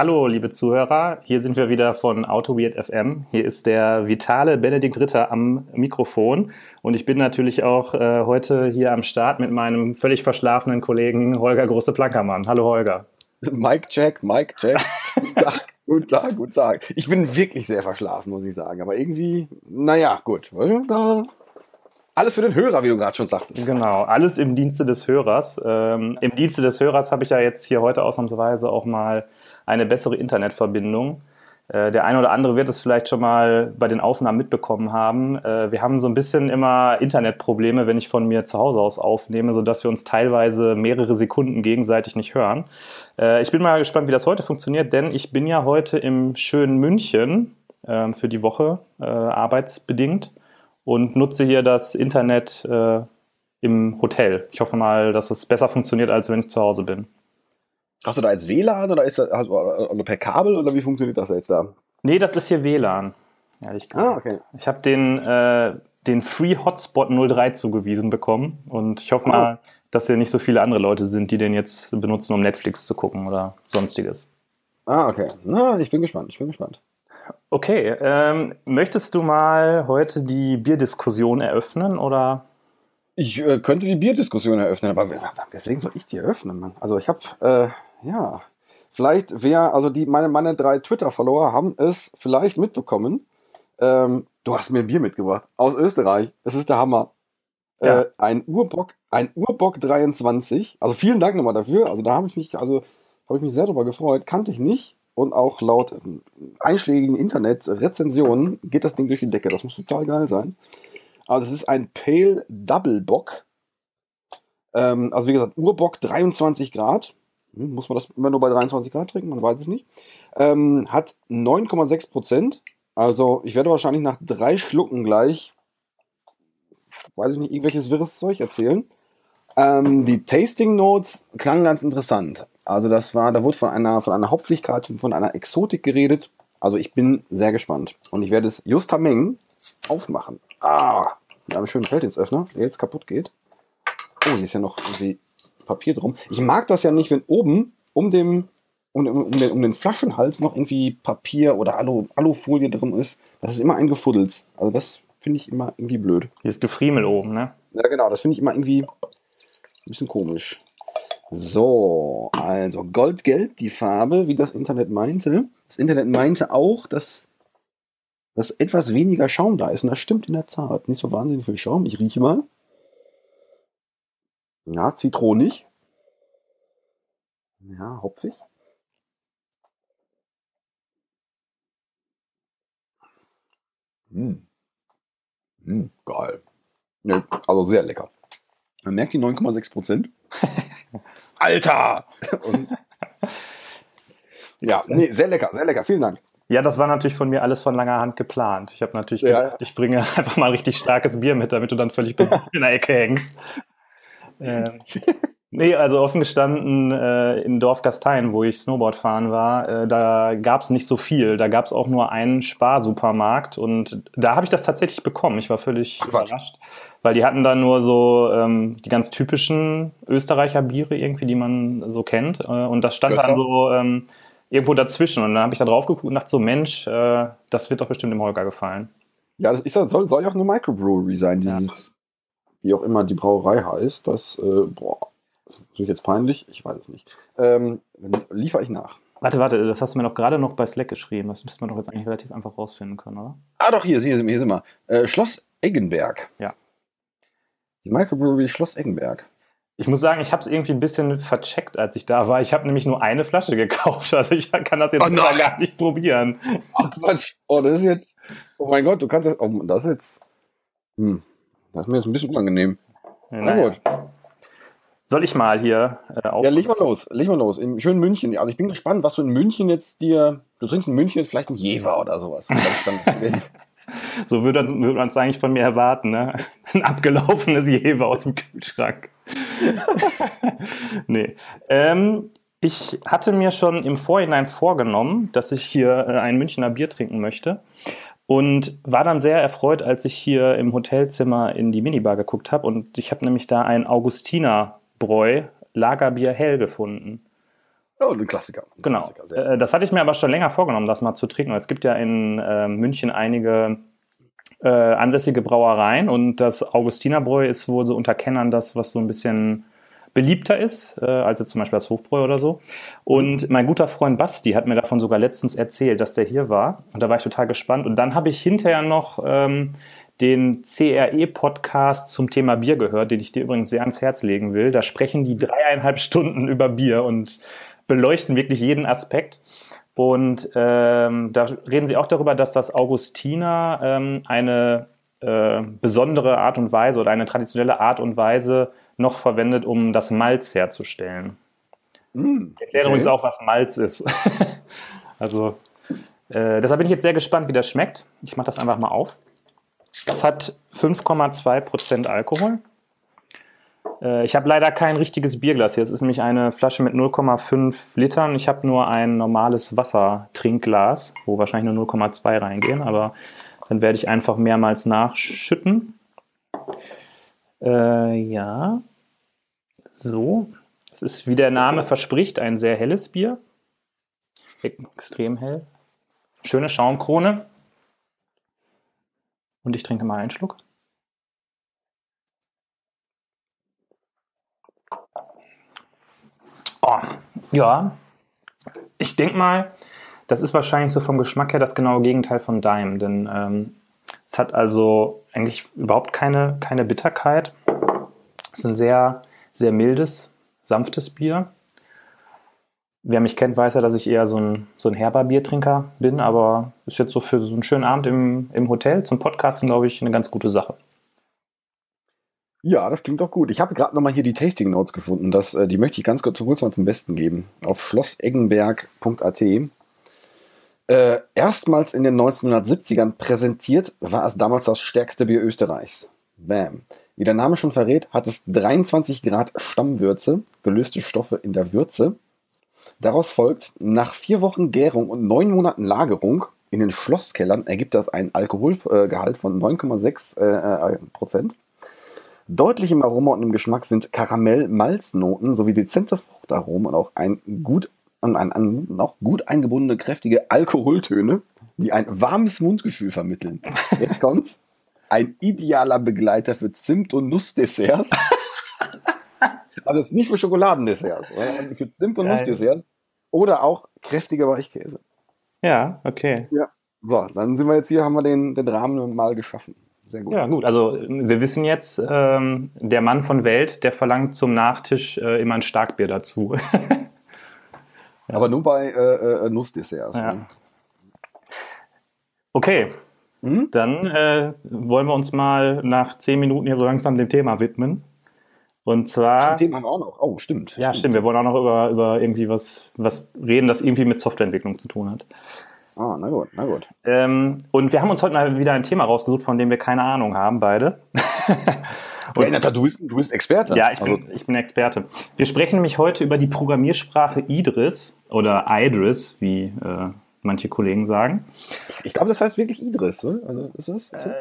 Hallo, liebe Zuhörer. Hier sind wir wieder von AutoWeird FM. Hier ist der vitale Benedikt Ritter am Mikrofon. Und ich bin natürlich auch äh, heute hier am Start mit meinem völlig verschlafenen Kollegen Holger Große-Plankermann. Hallo, Holger. Mike Jack, Mike Jack. guten Tag, guten Tag, guten Tag. Ich bin wirklich sehr verschlafen, muss ich sagen. Aber irgendwie, naja, gut. Alles für den Hörer, wie du gerade schon sagtest. Genau, alles im Dienste des Hörers. Ähm, Im Dienste des Hörers habe ich ja jetzt hier heute ausnahmsweise auch mal eine bessere Internetverbindung. Äh, der eine oder andere wird es vielleicht schon mal bei den Aufnahmen mitbekommen haben. Äh, wir haben so ein bisschen immer Internetprobleme, wenn ich von mir zu Hause aus aufnehme, sodass wir uns teilweise mehrere Sekunden gegenseitig nicht hören. Äh, ich bin mal gespannt, wie das heute funktioniert, denn ich bin ja heute im schönen München ähm, für die Woche arbeitsbedingt und nutze hier das Internet im Hotel. Ich hoffe mal, dass es besser funktioniert, als wenn ich zu Hause bin. Hast du da jetzt WLAN oder ist das also, oder per Kabel oder wie funktioniert das jetzt da? Nee, das ist hier WLAN. Ehrlich gesagt. Ah, okay. Ich habe den, äh, den Free Hotspot 03 zugewiesen bekommen und ich hoffe oh. mal, dass hier nicht so viele andere Leute sind, die den jetzt benutzen, um Netflix zu gucken oder sonstiges. Ah, okay. Na, ich bin gespannt, ich bin gespannt. Okay, ähm, möchtest du mal heute die Bierdiskussion eröffnen oder? Ich äh, könnte die Bierdiskussion eröffnen, aber weswegen soll ich die eröffnen, Mann? Also ich habe äh, ja, vielleicht wer, also die, meine, meine drei Twitter-Follower haben es vielleicht mitbekommen. Ähm, du hast mir ein Bier mitgebracht aus Österreich. Das ist der Hammer. Ja. Äh, ein Urbock, ein Urbock 23. Also vielen Dank nochmal dafür. Also da habe ich mich, also habe ich mich sehr darüber gefreut. Kannte ich nicht. Und auch laut ähm, einschlägigen Internet-Rezensionen geht das Ding durch die Decke. Das muss total geil sein. Also es ist ein Pale Double Bock. Ähm, also wie gesagt, Urbock 23 Grad. Hm, muss man das immer nur bei 23 Grad trinken? Man weiß es nicht. Ähm, hat 9,6 Prozent. Also ich werde wahrscheinlich nach drei Schlucken gleich, weiß ich nicht, irgendwelches wirres Zeug erzählen. Ähm, die Tasting Notes klangen ganz interessant. Also das war, da wurde von einer, von einer Hauptpflichtkarte, von einer Exotik geredet. Also ich bin sehr gespannt. Und ich werde es Justameng aufmachen. Ah, haben einen schönen Felddienstöffner, der jetzt kaputt geht. Oh, hier ist ja noch irgendwie Papier drum. Ich mag das ja nicht, wenn oben um dem um, um, den, um den Flaschenhals noch irgendwie Papier oder Alu, Alufolie drin ist. Das ist immer ein Gefuddels. Also das finde ich immer irgendwie blöd. Hier ist Gefriemel oben, ne? Ja, genau. Das finde ich immer irgendwie ein bisschen komisch. So, also Goldgelb, die Farbe, wie das Internet meinte. Das Internet meinte auch, dass, dass etwas weniger Schaum da ist. Und das stimmt in der Tat. Nicht so wahnsinnig viel Schaum. Ich rieche mal. Ja, zitronig. Ja, hopfig. Hm. Hm, geil. Nee, also sehr lecker. Man merkt die 9,6 Prozent. Alter! Und ja, nee, sehr lecker, sehr lecker. Vielen Dank. Ja, das war natürlich von mir alles von langer Hand geplant. Ich habe natürlich ja. gedacht, ich bringe einfach mal richtig starkes Bier mit, damit du dann völlig in der Ecke hängst. Ähm, nee, also offen gestanden, äh, in Dorf Gastein, wo ich Snowboard fahren war, äh, da gab es nicht so viel. Da gab es auch nur einen Sparsupermarkt und da habe ich das tatsächlich bekommen. Ich war völlig Ach, überrascht, weil die hatten da nur so ähm, die ganz typischen Österreicher Biere irgendwie, die man so kennt. Äh, und das stand Gösser. dann so ähm, irgendwo dazwischen. Und dann habe ich da drauf geguckt und dachte so, Mensch, äh, das wird doch bestimmt dem Holger gefallen. Ja, das ist, soll, soll ja auch eine Microbrewery sein, dieses wie auch immer die Brauerei heißt, das, äh, boah, das ist natürlich jetzt peinlich, ich weiß es nicht. Ähm, liefere ich nach. Warte, warte, das hast du mir noch gerade noch bei Slack geschrieben. Das müsste man doch jetzt eigentlich relativ einfach rausfinden können, oder? Ah, doch, hier, hier, hier sind wir. Äh, Schloss Eggenberg. Ja. Die Microbrewery Schloss Eggenberg. Ich muss sagen, ich habe es irgendwie ein bisschen vercheckt, als ich da war. Ich habe nämlich nur eine Flasche gekauft. Also ich kann das jetzt oh gar nicht probieren. Ach Quatsch. Oh, das ist jetzt. Oh mein Gott, du kannst das. Oh, das ist jetzt. Hm. Das ist mir jetzt ein bisschen unangenehm. Na gut. Soll ich mal hier äh, auf Ja, leg mal los, leg mal los. Im schönen München. Also ich bin gespannt, was du in München jetzt dir. Du trinkst in München jetzt vielleicht ein Jever oder sowas. so würde, würde man es eigentlich von mir erwarten, ne? Ein abgelaufenes Jever aus dem Kühlschrank. nee. Ähm, ich hatte mir schon im Vorhinein vorgenommen, dass ich hier äh, ein Münchner Bier trinken möchte und war dann sehr erfreut, als ich hier im Hotelzimmer in die Minibar geguckt habe und ich habe nämlich da ein Augustinerbräu Lagerbier hell gefunden. Oh, ein Klassiker. Ein Genau. Klassiker, Äh, Das hatte ich mir aber schon länger vorgenommen, das mal zu trinken. Es gibt ja in äh, München einige äh, ansässige Brauereien und das Augustinerbräu ist wohl so unter Kennern das, was so ein bisschen beliebter ist, äh, als jetzt zum Beispiel das Hofbräu oder so. Und mein guter Freund Basti hat mir davon sogar letztens erzählt, dass der hier war. Und da war ich total gespannt. Und dann habe ich hinterher noch ähm, den CRE-Podcast zum Thema Bier gehört, den ich dir übrigens sehr ans Herz legen will. Da sprechen die dreieinhalb Stunden über Bier und beleuchten wirklich jeden Aspekt. Und ähm, da reden sie auch darüber, dass das Augustiner ähm, eine äh, besondere Art und Weise oder eine traditionelle Art und Weise noch verwendet, um das Malz herzustellen. Mm, Ich erkläre okay. übrigens auch, was Malz ist. also, äh, deshalb bin ich jetzt sehr gespannt, wie das schmeckt. Ich mache das einfach mal auf. Es hat 5,2% Alkohol. Äh, ich habe leider kein richtiges Bierglas hier. Es ist nämlich eine Flasche mit 0,5 Litern. Ich habe nur ein normales Wassertrinkglas, wo wahrscheinlich nur 0,2 reingehen, aber dann werde ich einfach mehrmals nachschütten. Äh, ja. So. Es ist, wie der Name verspricht, ein sehr helles Bier. Extrem hell. Schöne Schaumkrone. Und ich trinke mal einen Schluck. Oh, ja. Ich denke mal, das ist wahrscheinlich so vom Geschmack her das genaue Gegenteil von Dime, denn ähm, es hat also eigentlich überhaupt keine, keine Bitterkeit. Es ist ein sehr, sehr mildes, sanftes Bier. Wer mich kennt, weiß ja, dass ich eher so ein, so ein herber Biertrinker bin, aber ist jetzt so für so einen schönen Abend im, im Hotel zum Podcasten, glaube ich, eine ganz gute Sache. Ja, das klingt doch gut. Ich habe gerade nochmal hier die Tasting Notes gefunden. Das, äh, die möchte ich ganz kurz, mal zum Besten geben. Auf schlosseggenberg.at. Äh, erstmals in den 1970ern präsentiert, war es damals das stärkste Bier Österreichs. Bam. Wie der Name schon verrät, hat es 23 Grad Stammwürze, gelöste Stoffe in der Würze. Daraus folgt, nach vier Wochen Gärung und neun Monaten Lagerung in den Schlosskellern ergibt das einen Alkoholgehalt von 9,6 äh, äh, Prozent. Deutlich im Aroma und im Geschmack sind Karamell-Malznoten sowie dezente Fruchtaromen und auch ein gut und ein, ein noch gut eingebundene kräftige Alkoholtöne, die ein warmes Mundgefühl vermitteln. Jetzt kommt's. Ein idealer Begleiter für Zimt- und Nussdesserts. Also jetzt nicht für Schokoladendesserts, für Zimt- und Geil. Nussdesserts. Oder auch kräftiger Weichkäse. Ja, okay. So, dann sind wir jetzt hier, haben wir den, den Rahmen mal geschaffen. Sehr gut. Ja, gut. Also wir wissen jetzt, ähm, der Mann von Welt, der verlangt zum Nachtisch äh, immer ein Starkbier dazu. Aber nur bei äh, äh, Nussdesserts. Ja. ne? Okay, Mhm. dann äh, wollen wir uns mal nach zehn Minuten hier so langsam dem Thema widmen. Und zwar, Ein Thema haben wir auch noch. Oh, stimmt. ja, stimmt, wir wollen auch noch über, über irgendwie was, was reden, das irgendwie mit Softwareentwicklung zu tun hat. Ah, na gut, na gut. Ähm, und wir haben uns heute mal wieder ein Thema rausgesucht, von dem wir keine Ahnung haben, beide. Ja, in der Tat, du bist, du bist Experte. Ja, ich also, bin, ich bin Experte. Wir sprechen nämlich heute über die Programmiersprache Idris oder Idris, wie äh, manche Kollegen sagen. ich glaube, das heißt wirklich Idris, oder? Also, ist das? Ist das?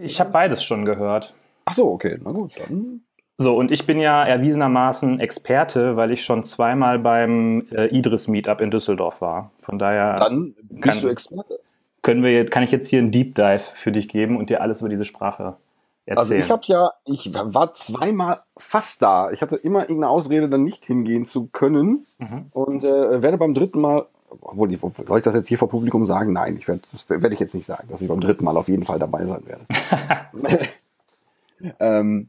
Ich habe beides schon gehört. Ach so, okay, na gut. Dann, So, und ich bin ja erwiesenermaßen Experte, weil ich schon zweimal beim äh, Idris Meetup in Düsseldorf war. Von daher dann bist kann- du Experte. können wir jetzt, kann ich jetzt hier einen Deep Dive für dich geben und dir alles über diese Sprache Also erzählen. ich habe ja, ich war zweimal fast da. Ich hatte immer irgendeine Ausrede, dann nicht hingehen zu können. Mhm. Und äh, werde beim dritten Mal, obwohl, soll ich das jetzt hier vor Publikum sagen? Nein, ich werd, das werde ich jetzt nicht sagen, dass ich beim dritten Mal auf jeden Fall dabei sein werde. ähm,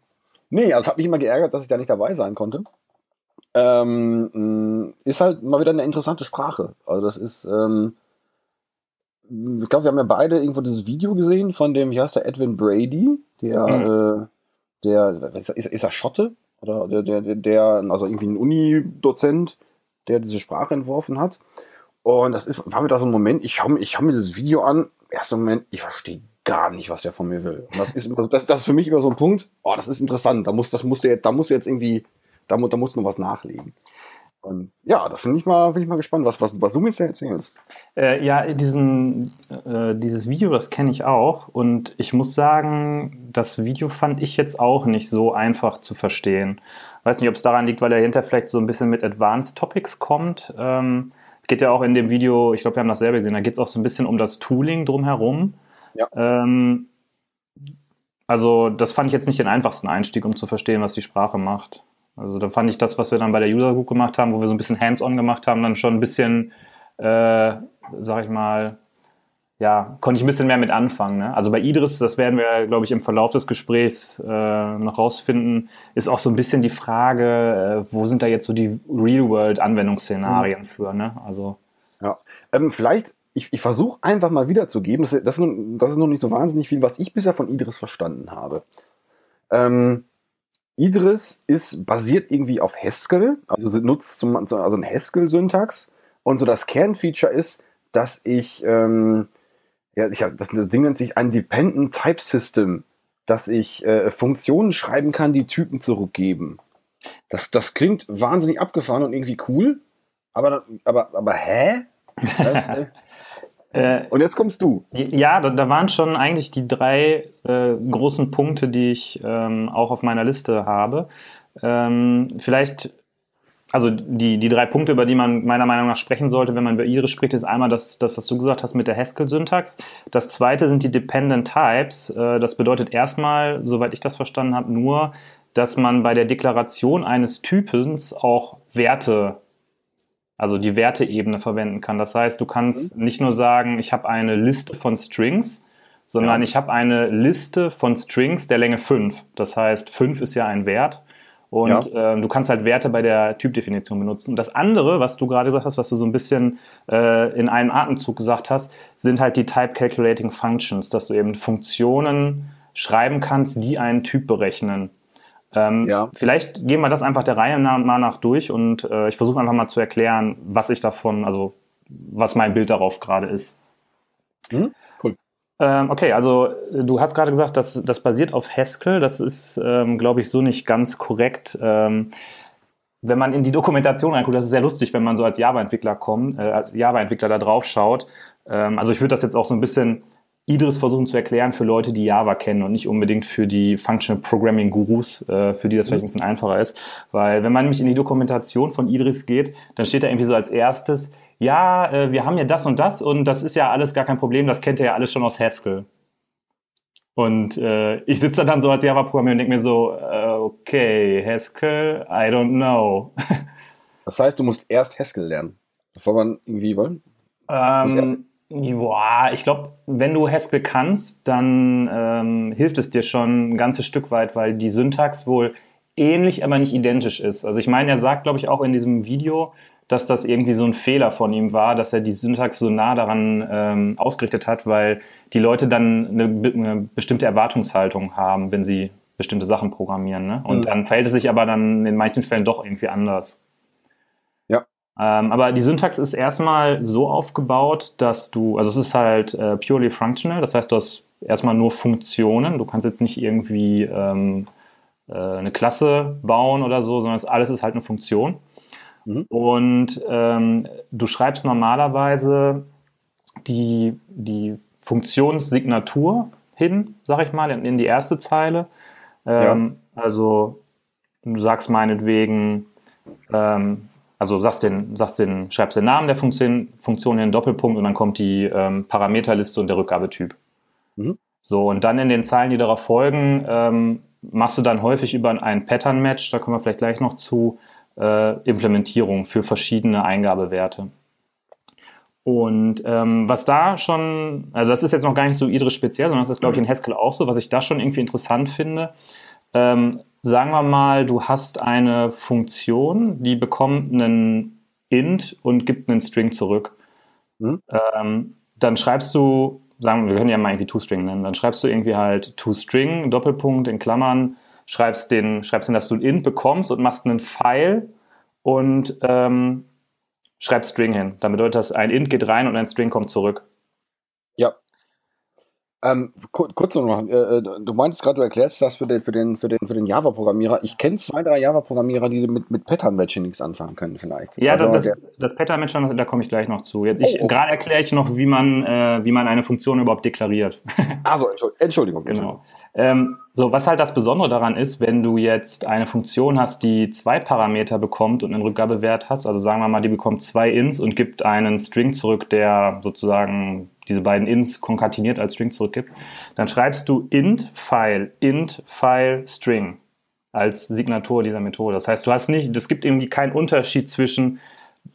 nee, also es hat mich immer geärgert, dass ich da nicht dabei sein konnte. Ähm, ist halt mal wieder eine interessante Sprache. Also das ist, ähm, ich glaube, wir haben ja beide irgendwo dieses Video gesehen von dem, wie heißt der, Edwin Brady, der, Mhm. äh, der, ist, ist, ist er Schotte? Oder der, der, der, der, also irgendwie ein Uni-Dozent, der diese Sprache entworfen hat. Und das ist, war wieder so ein Moment, ich schaue ich schau mir dieses Video an, erster Moment, ich verstehe gar nicht, was der von mir will. Und das ist, immer- das, das ist für mich immer so ein Punkt, oh, das ist interessant, da muss, das musst du jetzt, da musst du jetzt irgendwie, da, mu- da muss man was nachlegen. Und ja, das finde ich mal, ich mal gespannt, was, was, was du mir erzählst. Äh, ja, diesen, äh, dieses Video, das kenne ich auch. Und ich muss sagen, das Video fand ich jetzt auch nicht so einfach zu verstehen. Weiß nicht, ob es daran liegt, weil er hinter vielleicht so ein bisschen mit Advanced Topics kommt. Ähm, geht ja auch in dem Video, ich glaube, wir haben das selber gesehen, da geht es auch so ein bisschen um das Tooling drumherum. Ja. Ähm, also, das fand ich jetzt nicht den einfachsten Einstieg, um zu verstehen, was die Sprache macht. Also da fand ich das, was wir dann bei der User Group gemacht haben, wo wir so ein bisschen hands-on gemacht haben, dann schon ein bisschen, äh, sag ich mal, ja, konnte ich ein bisschen mehr mit anfangen. Ne? Also bei Idris, das werden wir, glaube ich, im Verlauf des Gesprächs äh, noch rausfinden, ist auch so ein bisschen die Frage, äh, wo sind da jetzt so die Real-World-Anwendungsszenarien mhm. für? Ne? Also ja, ähm, vielleicht ich, ich versuche einfach mal wiederzugeben, das, das, das ist noch nicht so wahnsinnig viel, was ich bisher von Idris verstanden habe. Ähm, Idris ist basiert irgendwie auf Haskell, also nutzt zum, also ein Haskell-Syntax. Und so das Kernfeature ist, dass ich, ähm, ja, ich hab, das, das Ding nennt sich ein Dependent Type System, dass ich äh, Funktionen schreiben kann, die Typen zurückgeben. Das, das klingt wahnsinnig abgefahren und irgendwie cool, aber, aber, aber hä? Das, äh, äh, und jetzt kommst du. Ja, da, da waren schon eigentlich die drei äh, großen Punkte, die ich ähm, auch auf meiner Liste habe. Ähm, vielleicht, also die, die drei Punkte, über die man meiner Meinung nach sprechen sollte, wenn man über Iris spricht, ist einmal das, das was du gesagt hast mit der Haskell-Syntax. Das zweite sind die Dependent Types. Äh, das bedeutet erstmal, soweit ich das verstanden habe, nur, dass man bei der Deklaration eines Typens auch Werte also die Werteebene verwenden kann. Das heißt, du kannst mhm. nicht nur sagen, ich habe eine Liste von Strings, sondern ja. ich habe eine Liste von Strings der Länge 5. Das heißt, 5 ist ja ein Wert. Und ja. äh, du kannst halt Werte bei der Typdefinition benutzen. Und das andere, was du gerade gesagt hast, was du so ein bisschen äh, in einem Atemzug gesagt hast, sind halt die Type Calculating Functions, dass du eben Funktionen schreiben kannst, die einen Typ berechnen. Ähm, ja. Vielleicht gehen wir das einfach der Reihe nach, nach durch und äh, ich versuche einfach mal zu erklären, was ich davon, also was mein Bild darauf gerade ist. Mhm. Cool. Ähm, okay, also du hast gerade gesagt, dass das basiert auf Haskell. Das ist, ähm, glaube ich, so nicht ganz korrekt. Ähm, wenn man in die Dokumentation reinguckt, das ist sehr lustig, wenn man so als Java-Entwickler kommt, äh, als Java-Entwickler da drauf schaut. Ähm, also ich würde das jetzt auch so ein bisschen Idris versuchen zu erklären für Leute, die Java kennen und nicht unbedingt für die Functional Programming Gurus, äh, für die das vielleicht ein bisschen einfacher ist. Weil wenn man nämlich in die Dokumentation von Idris geht, dann steht da irgendwie so als erstes, ja, äh, wir haben ja das und das und das ist ja alles gar kein Problem, das kennt ihr ja alles schon aus Haskell. Und äh, ich sitze dann so als Java-Programmierer und denke mir so, äh, okay, Haskell, I don't know. das heißt, du musst erst Haskell lernen, bevor man irgendwie wollen? Ähm, Boah, ich glaube, wenn du Haskell kannst, dann ähm, hilft es dir schon ein ganzes Stück weit, weil die Syntax wohl ähnlich, aber nicht identisch ist. Also ich meine, er sagt, glaube ich, auch in diesem Video, dass das irgendwie so ein Fehler von ihm war, dass er die Syntax so nah daran ähm, ausgerichtet hat, weil die Leute dann eine, eine, bestimmte Erwartungshaltung haben, wenn sie bestimmte Sachen programmieren. Ne? Und mhm. dann verhält es sich aber dann in manchen Fällen doch irgendwie anders. Ähm, aber die Syntax ist erstmal so aufgebaut, dass du, also es ist halt äh, purely functional, das heißt, du hast erstmal nur Funktionen. Du kannst jetzt nicht irgendwie ähm, äh, eine Klasse bauen oder so, sondern das alles ist halt eine Funktion. Mhm. Und ähm, du schreibst normalerweise die, die Funktionssignatur hin, sag ich mal, in, in die erste Zeile. Ähm, ja. Also du sagst meinetwegen, ähm, also sagst den, sagst den, schreibst den Namen der Funktion, Funktion in den Doppelpunkt und dann kommt die ähm, Parameterliste und der Rückgabetyp. Mhm. So, und dann in den Zeilen, die darauf folgen, ähm, machst du dann häufig über ein Pattern-Match, da kommen wir vielleicht gleich noch zu, äh, Implementierung für verschiedene Eingabewerte. Und ähm, was da schon, also das ist jetzt noch gar nicht so Idris speziell, sondern das ist, glaube ich, in Haskell auch so, was ich da schon irgendwie interessant finde. Ähm, sagen wir mal, du hast eine Funktion, die bekommt einen int und gibt einen String zurück. Mhm. Ähm, dann schreibst du, sagen wir, wir können ja mal irgendwie toString nennen, dann schreibst du irgendwie halt toString, Doppelpunkt in Klammern, schreibst den, schreibst den, dass du ein int bekommst und machst einen Pfeil und ähm, schreibst String hin. Dann bedeutet das, ein int geht rein und ein String kommt zurück. Ähm, kurz noch, äh, äh, du meintest gerade, du erklärst das für den, für den, für den, für den Java-Programmierer. Ich kenne zwei, drei Java-Programmierer, die mit, mit Pattern-Matching nichts anfangen können, vielleicht. Ja, also das, das Pattern-Matching, da komme ich gleich noch zu. Ich, oh, oh. Gerade erkläre ich noch, wie man, äh, wie man eine Funktion überhaupt deklariert. Also, Entschuldigung. Genau. Ähm, so, was halt das Besondere daran ist, wenn du jetzt eine Funktion hast, die zwei Parameter bekommt und einen Rückgabewert hast, also sagen wir mal, die bekommt zwei Ins und gibt einen String zurück, der sozusagen diese beiden Ins konkateniert als String zurückgibt, dann schreibst du int File, int File String als Signatur dieser Methode. Das heißt, du hast nicht, es gibt irgendwie keinen Unterschied zwischen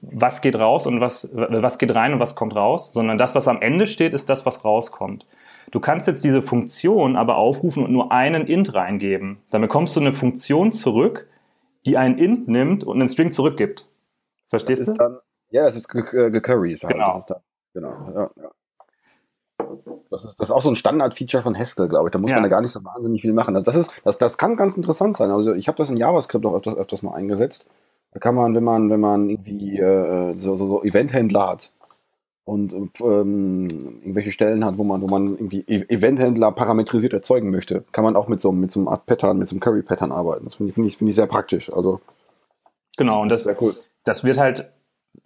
was geht raus und was, was geht rein und was kommt raus, sondern das, was am Ende steht, ist das, was rauskommt. Du kannst jetzt diese Funktion aber aufrufen und nur einen int reingeben. Dann bekommst du eine Funktion zurück, die einen int nimmt und einen String zurückgibt. Verstehst das du? Dann, ja, das ist gecurry. Halt. Genau. Dann, genau. Ja, ja. Das ist, das ist auch so ein Standard-Feature von Haskell, glaube ich. Da muss ja. man da gar nicht so wahnsinnig viel machen. Das, ist, das, das kann ganz interessant sein. Also ich habe das in JavaScript auch öfters, öfters mal eingesetzt. Da kann man, wenn man, wenn man irgendwie äh, so, so, so Eventhändler hat, und ähm, irgendwelche Stellen hat, wo man, wo man irgendwie e-, Eventhändler parametrisiert erzeugen möchte, kann man auch mit so, mit so einem Art Pattern, mit so einem Curry-Pattern arbeiten. Das finde ich, finde ich, finde ich sehr praktisch. Also genau, und das, sehr cool. das wird halt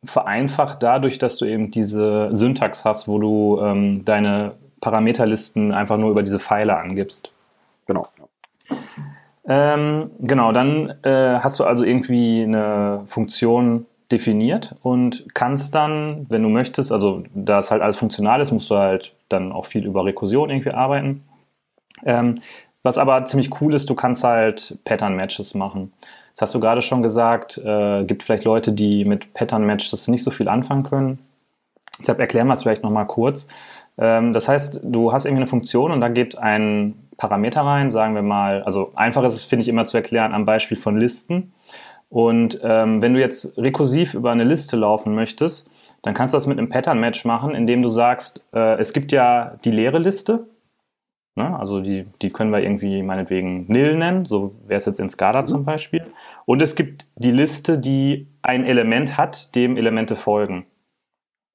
vereinfacht dadurch, dass du eben diese Syntax hast, wo du ähm, deine Parameterlisten einfach nur über diese Pfeile angibst. Genau. Ähm, genau, dann äh, hast du also irgendwie eine Funktion definiert und kannst dann, wenn du möchtest, also da es halt alles funktional ist, musst du halt dann auch viel über Rekursion irgendwie arbeiten. Ähm, was aber ziemlich cool ist, du kannst halt Pattern-Matches machen. Das hast du gerade schon gesagt, äh, gibt vielleicht Leute, die mit Pattern-Matches nicht so viel anfangen können. Deshalb erklären wir es vielleicht nochmal kurz. Ähm, das heißt, du hast irgendwie eine Funktion und da geht ein Parameter rein, sagen wir mal, also einfach ist es, finde ich, immer zu erklären am Beispiel von Listen. Und ähm, wenn du jetzt rekursiv über eine Liste laufen möchtest, dann kannst du das mit einem Pattern-Match machen, indem du sagst, äh, es gibt ja die leere Liste. Ne? Also die, die können wir irgendwie meinetwegen nil nennen, so wäre es jetzt in SCADA zum Beispiel. Und es gibt die Liste, die ein Element hat, dem Elemente folgen.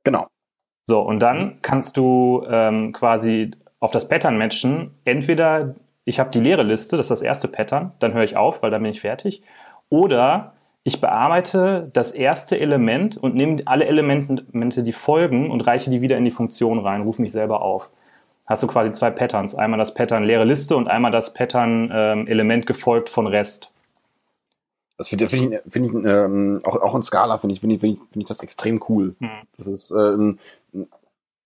Genau. So, und dann kannst du ähm, quasi auf das Pattern matchen. Entweder ich habe die leere Liste, das ist das erste Pattern, dann höre ich auf, weil dann bin ich fertig. Oder ich bearbeite das erste Element und nehme alle Elemente, die folgen und reiche die wieder in die Funktion rein, rufe mich selber auf. Hast du quasi zwei Patterns. Einmal das Pattern leere Liste und einmal das Pattern ähm, Element gefolgt von Rest. Das finde find ich, find ich ähm, auch, auch in Scala finde ich, finde ich, find ich, find ich das extrem cool. Hm. Das ist ähm,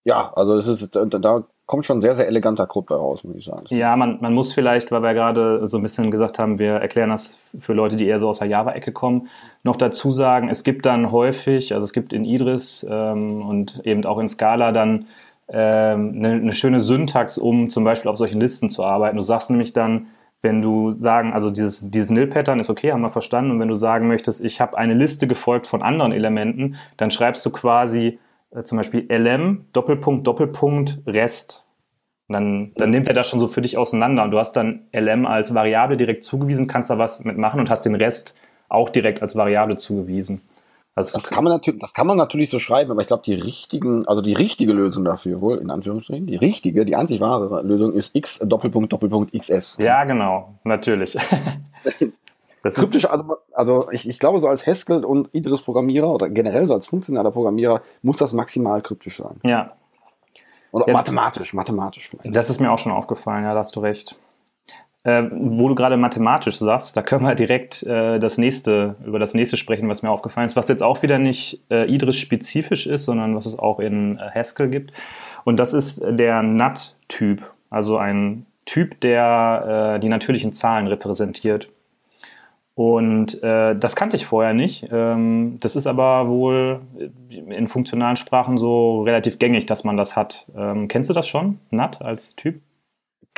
ja, also es ist da, da kommt schon sehr, sehr eleganter Code bei raus, muss ich sagen. Ja, man, man muss vielleicht, weil wir gerade so ein bisschen gesagt haben, wir erklären das für Leute, die eher so aus der Java-Ecke kommen, noch dazu sagen, es gibt dann häufig, also es gibt in Idris ähm, und eben auch in Scala dann ähm, eine, eine schöne Syntax, um zum Beispiel auf solchen Listen zu arbeiten. Du sagst nämlich dann, wenn du sagen, also dieses, dieses Nil-Pattern ist okay, haben wir verstanden. Und wenn du sagen möchtest, ich habe eine Liste gefolgt von anderen Elementen, dann schreibst du quasi äh, zum Beispiel lm Doppelpunkt Doppelpunkt Rest. Und dann, dann nimmt er das schon so für dich auseinander und du hast dann lm als Variable direkt zugewiesen, kannst da was mitmachen und hast den Rest auch direkt als Variable zugewiesen. Also das kann man natürlich, das kann man natürlich so schreiben, aber ich glaube, die richtigen, also die richtige Lösung dafür, wohl in Anführungsstrichen, die richtige, die einzig wahre Lösung ist x Doppelpunkt Doppelpunkt xs. Ja, genau, natürlich. Das Kryptisch, also, also ich, ich glaube, so als Haskell und Idris Programmierer oder generell so als funktionaler Programmierer muss das maximal kryptisch sein. Ja. Oder ja, mathematisch, mathematisch vielleicht. Das ist mir auch schon aufgefallen, ja, da hast du recht. Äh, wo du gerade mathematisch sagst, da können wir direkt äh, das nächste, über das nächste sprechen, was mir aufgefallen ist, was jetzt auch wieder nicht äh, Idris-spezifisch ist, sondern was es auch in äh, Haskell gibt. Und das ist der NUT-Typ, also ein Typ, der äh, die natürlichen Zahlen repräsentiert. Und äh, das kannte ich vorher nicht. Ähm, das ist aber wohl in funktionalen Sprachen so relativ gängig, dass man das hat. Ähm, kennst du das schon, NAT als Typ?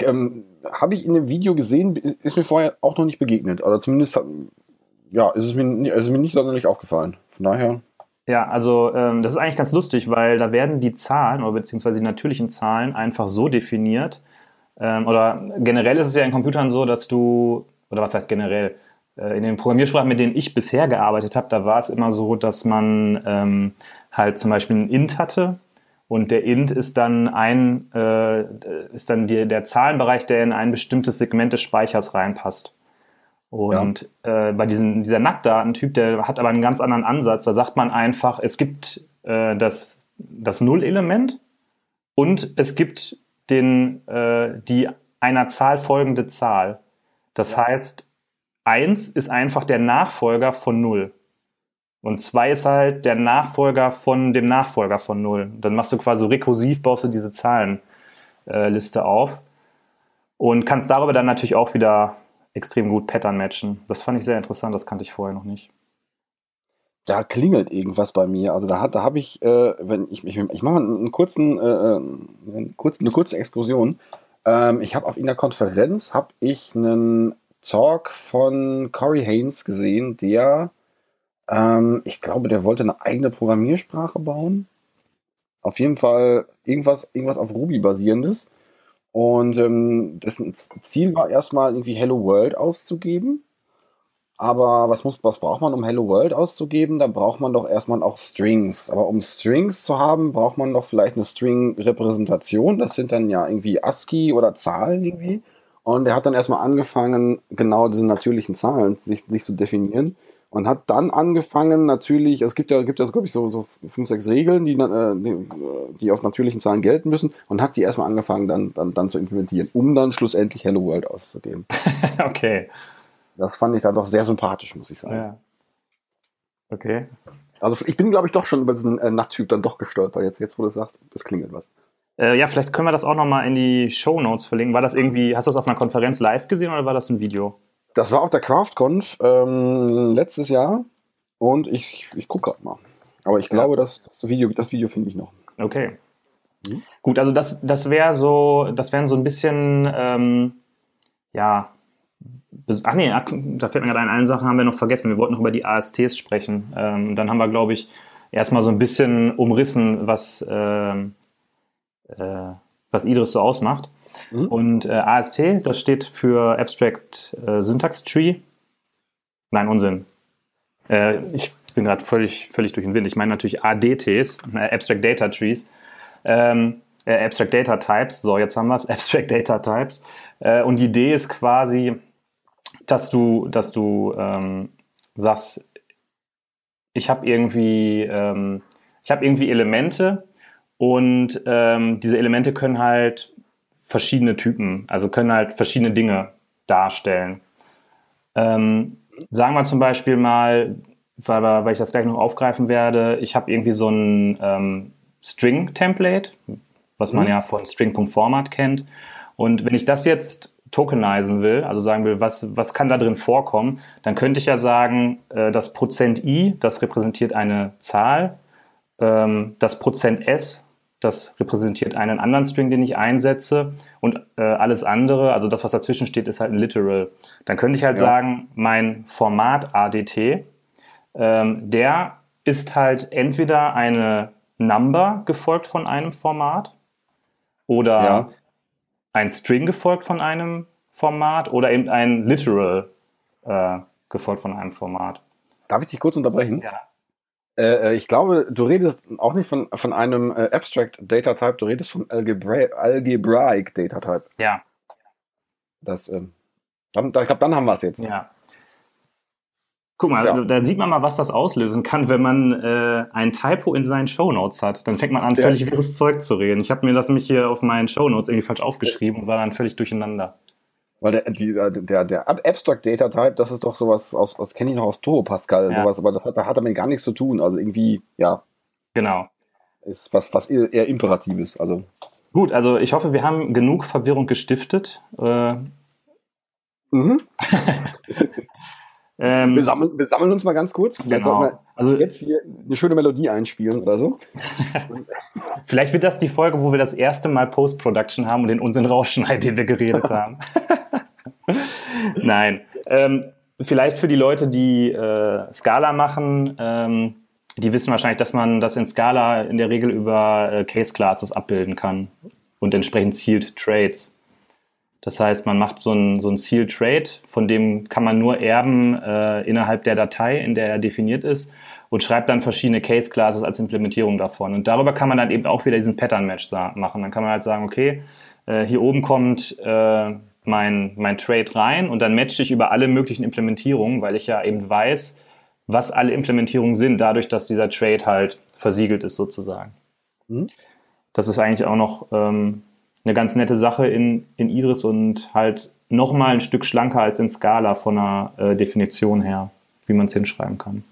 Ähm, Habe ich in einem Video gesehen, ist mir vorher auch noch nicht begegnet. Oder zumindest ja, ist es mir, ist mir nicht sonderlich aufgefallen. Von daher. Ja, also ähm, das ist eigentlich ganz lustig, weil da werden die Zahlen oder beziehungsweise die natürlichen Zahlen einfach so definiert. Ähm, oder generell ist es ja in Computern so, dass du, oder was heißt generell? Äh, in den Programmiersprachen, mit denen ich bisher gearbeitet habe, da war es immer so, dass man ähm, halt zum Beispiel ein int hatte Und der int ist dann ein, äh, ist dann die, der Zahlenbereich, der in ein bestimmtes Segment des Speichers reinpasst. Und ja. äh, bei diesem, dieser NAT-Datentyp, der hat aber einen ganz anderen Ansatz. Da sagt man einfach, es gibt äh, das, das Null-Element und es gibt den, äh, die einer Zahl folgende Zahl. Das heißt, 1 ist einfach der Nachfolger von 0. Und 2 ist halt der Nachfolger von dem Nachfolger von 0. Dann machst du quasi rekursiv, baust du diese Zahlenliste äh, auf und kannst darüber dann natürlich auch wieder extrem gut Pattern matchen. Das fand ich sehr interessant, das kannte ich vorher noch nicht. Da klingelt irgendwas bei mir. Also da da habe ich, äh, wenn ich, ich, ich mache einen kurzen, äh, äh, einen kurzen, eine kurze Exkursion. Ähm, ich habe auf einer Konferenz habe ich einen Talk von Corey Haynes gesehen, der, ähm, ich glaube, der wollte eine eigene Programmiersprache bauen. Auf jeden Fall irgendwas, irgendwas auf Ruby basierendes. Und ähm, das Ziel war erstmal irgendwie Hello World auszugeben. Aber was, muss, was braucht man, um Hello World auszugeben? Da braucht man doch erstmal auch Strings. Aber um Strings zu haben, braucht man doch vielleicht eine String-Repräsentation. Das sind dann ja irgendwie ASCII oder Zahlen irgendwie. Und er hat dann erstmal angefangen, genau diese natürlichen Zahlen sich, sich zu definieren und hat dann angefangen, natürlich, es gibt ja, gibt ja, glaube ich, so, so fünf, sechs Regeln, die, äh, die, auf natürlichen Zahlen gelten müssen und hat die erstmal angefangen, dann, dann, dann zu implementieren, um dann schlussendlich Hello World auszugeben. okay. Das fand ich dann doch sehr sympathisch, muss ich sagen. Ja. Okay. Also ich bin, glaube ich, doch schon über diesen äh, Nachttyp dann doch gestolpert, jetzt, jetzt wo du sagst, es klingelt was. Äh, ja, vielleicht können wir das auch nochmal in die Show Notes verlinken. War das irgendwie, hast du das auf einer Konferenz live gesehen oder war das ein Video? Das war auf der CraftConf ähm, letztes Jahr und ich, ich gucke gerade mal. Aber ich glaube, ja. dass das Video, das Video finde ich noch. Okay. Mhm. Gut, also das, das wäre so, das wären so ein bisschen, ähm, ja, ach nee, da fällt mir gerade ein, eine Sache haben wir noch vergessen. Wir wollten noch über die ASTs sprechen. Ähm, dann haben wir, glaube ich, erstmal so ein bisschen umrissen, was, ähm, äh, was Idris so ausmacht. Mhm. Und äh, AST, das steht für Abstract äh, Syntax Tree. Nein, Unsinn. Äh, ich bin gerade völlig, völlig durch den Wind. Ich meine natürlich ADTs, äh, Abstract Data Trees. Ähm, äh, Abstract Data Types. So, jetzt haben wir es. Abstract Data Types. Äh, und die Idee ist quasi, dass du, dass du ähm, sagst, ich habe irgendwie, ähm, ich irgendwie Elemente und ähm, diese Elemente können halt verschiedene Typen, also können halt verschiedene Dinge darstellen. Ähm, sagen wir zum Beispiel mal, weil, weil, ich das gleich noch aufgreifen werde, ich habe irgendwie so ein ähm, String-Template, was man mhm. ja von String.format kennt. Und wenn ich das jetzt tokenisen will, also sagen will, was, was kann da drin vorkommen, dann könnte ich ja sagen, äh, das Prozent i, das repräsentiert eine Zahl, ähm, das Prozent s, das repräsentiert einen anderen String, den ich einsetze und äh, alles andere, also das, was dazwischen steht, ist halt ein Literal. Dann könnte ich halt ja. sagen, mein Format ADT, ähm, der ist halt entweder eine Number gefolgt von einem Format oder ja. ein String gefolgt von einem Format oder eben ein Literal äh, gefolgt von einem Format. Darf ich dich kurz unterbrechen? Ja. Äh, äh, ich glaube, du redest auch nicht von, von einem äh, Abstract Data Type, du redest von Algebra Algebraic Data Type. Ja. Das, ähm, dann, ich glaube, dann haben wir es jetzt. Ja. Guck mal, ja. da sieht man mal, was das auslösen kann, wenn man äh, ein Typo in seinen Shownotes hat. Dann fängt man an, völlig ja. wirres Zeug zu reden. Ich habe mir das nämlich hier auf meinen Shownotes irgendwie falsch aufgeschrieben und war dann völlig durcheinander. Weil der, die, äh, der, der Abstract Data Type, das ist doch sowas aus, aus kenne ich noch aus Turbo Pascal, ja. sowas, aber das hat, da hat damit gar nichts zu tun. Also irgendwie, ja. Genau. Ist was, was eher Imperatives. Also. Gut, also ich hoffe, wir haben genug Verwirrung gestiftet. Äh, mhm. ähm, wir, sammeln, wir sammeln uns mal ganz kurz. Genau. also jetzt hier eine schöne Melodie einspielen oder so. Vielleicht wird das die Folge, wo wir das erste Mal Post-Production haben und den Unsinn rausschneiden, den wir geredet haben. Nein. Ähm, vielleicht für die Leute, die äh, Scala machen, ähm, die wissen wahrscheinlich, dass man das in Scala in der Regel über äh, Case Classes abbilden kann und entsprechend Sealed Trades. Das heißt, man macht so ein, so ein Sealed Trade, von dem kann man nur erben äh, innerhalb der Datei, in der er definiert ist. und schreibt dann verschiedene Case Classes als Implementierung davon. Und darüber kann man dann eben auch wieder diesen Pattern Match machen. Dann kann man halt sagen, okay, äh, hier oben kommt äh, mein, mein Trade rein und dann matche ich über alle möglichen Implementierungen, weil ich ja eben weiß, was alle Implementierungen sind, dadurch, dass dieser Trade halt versiegelt ist sozusagen. Mhm. Das ist eigentlich auch noch ähm, eine ganz nette Sache in, in Idris und halt nochmal ein Stück schlanker als in Scala von der äh, Definition her, wie man es hinschreiben kann.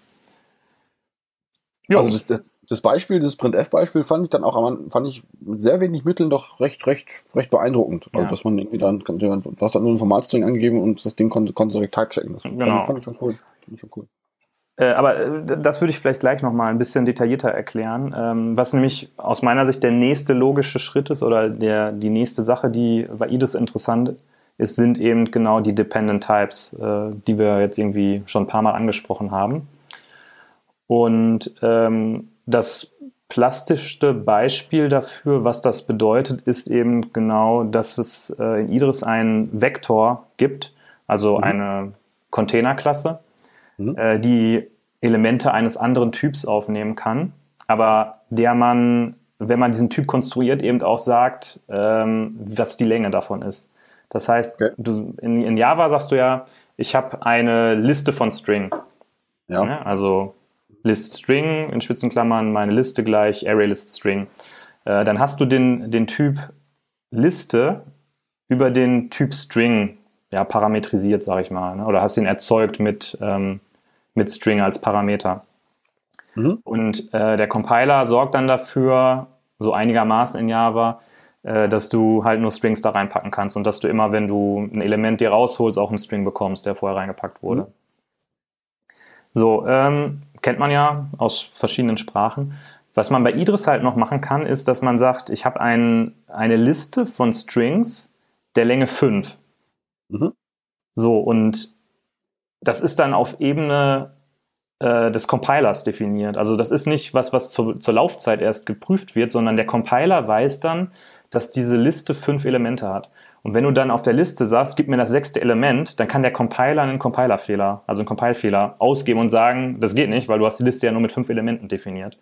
Ja. Also das, das, das Beispiel, das Printf-Beispiel fand ich dann auch, fand ich mit sehr wenig Mitteln doch recht, recht, recht beeindruckend. Also, ja. dass man irgendwie dann, du hast dann nur ein Formatstring angegeben und das Ding konnte, konnte direkt typechecken. Das genau. fand, ich schon cool. Fand ich schon cool. Äh, aber äh, das würde ich vielleicht gleich nochmal ein bisschen detaillierter erklären. Ähm, was nämlich aus meiner Sicht der nächste logische Schritt ist oder der, die nächste Sache, die bei IDES interessant ist, sind eben genau die Dependent Types, äh, die wir jetzt irgendwie schon ein paar Mal angesprochen haben. Und ähm, das plastischste Beispiel dafür, was das bedeutet, ist eben genau, dass es in Idris einen Vektor gibt, also mhm. eine Containerklasse mhm. äh, die Elemente eines anderen Typs aufnehmen kann, aber der man, wenn man diesen Typ konstruiert, eben auch sagt, ähm, was die Länge davon ist. Das heißt, okay. du, in, in, Java sagst du ja, ich habe eine Liste von String. Ja. ja. Also List String in Spitzenklammern, meine Liste gleich ArrayList String. Äh, dann hast du den, den Typ Liste über den Typ String ja, parametrisiert, sage ich mal. Ne? Oder hast ihn erzeugt mit, ähm, mit String als Parameter. Mhm. Und äh, der Compiler sorgt dann dafür, so einigermaßen in Java, äh, dass du halt nur Strings da reinpacken kannst und dass du immer, wenn du ein Element dir rausholst, auch einen String bekommst, der vorher reingepackt wurde. Mhm. So, ähm, kennt man ja aus verschiedenen Sprachen. Was man bei Idris halt noch machen kann, ist, dass man sagt, ich habe ein, eine Liste von Strings der Länge 5. Mhm. So, und das ist dann auf Ebene äh, des Compilers definiert. Also das ist nicht was, was zu, zur Laufzeit erst geprüft wird, sondern der Compiler weiß dann, dass diese Liste fünf Elemente hat. Und wenn du dann auf der Liste sagst, gib mir das sechste Element, dann kann der Compiler einen Compilerfehler, also einen Compilefehler ausgeben und sagen, das geht nicht, weil du hast die Liste ja nur mit fünf Elementen definiert.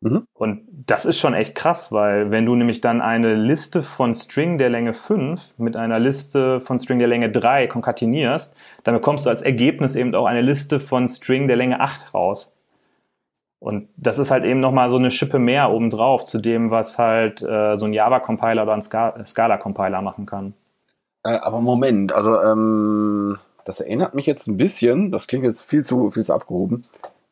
Mhm. Und das ist schon echt krass, weil wenn du nämlich dann eine Liste von String der Länge 5 mit einer Liste von String der Länge 3 konkatenierst, dann bekommst du als Ergebnis eben auch eine Liste von String der Länge 8 raus. Und das ist halt eben nochmal so eine Schippe mehr obendrauf zu dem, was halt äh, so ein Java-Compiler oder ein Scala-Compiler machen kann. Äh, aber Moment, also ähm, das erinnert mich jetzt ein bisschen, das klingt jetzt viel zu, viel zu abgehoben,